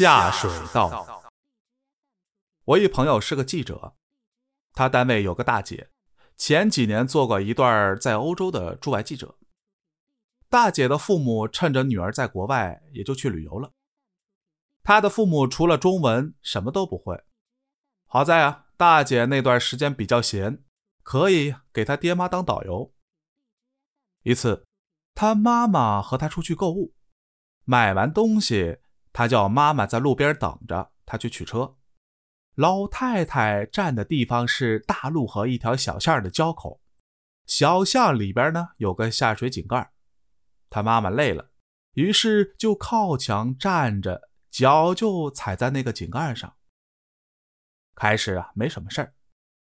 下水道。我一朋友是个记者，他单位有个大姐，前几年做过一段在欧洲的驻外记者。大姐的父母趁着女儿在国外，也就去旅游了。她的父母除了中文什么都不会。好在啊，大姐那段时间比较闲，可以给她爹妈当导游。一次，她妈妈和她出去购物，买完东西。他叫妈妈在路边等着，他去取车。老太太站的地方是大路和一条小巷的交口，小巷里边呢有个下水井盖。他妈妈累了，于是就靠墙站着，脚就踩在那个井盖上。开始啊没什么事儿，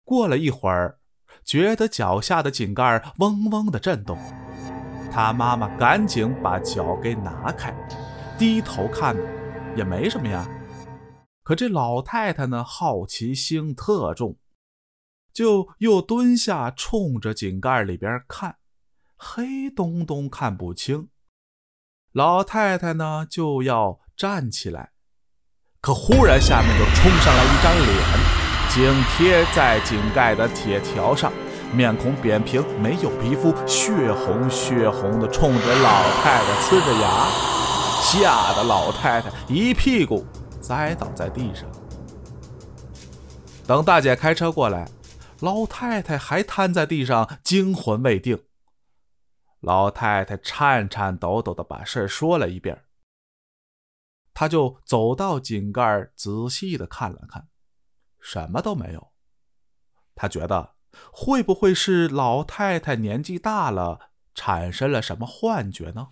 过了一会儿，觉得脚下的井盖嗡嗡的震动，他妈妈赶紧把脚给拿开。低头看，也没什么呀。可这老太太呢，好奇心特重，就又蹲下，冲着井盖里边看，黑洞洞看不清。老太太呢，就要站起来，可忽然下面就冲上来一张脸，紧贴在井盖的铁条上，面孔扁平，没有皮肤，血红血红的，冲着老太太呲着牙。吓得老太太一屁股栽倒在地上。等大姐开车过来，老太太还瘫在地上，惊魂未定。老太太颤颤抖抖的把事说了一遍。她就走到井盖，仔细的看了看，什么都没有。她觉得会不会是老太太年纪大了，产生了什么幻觉呢？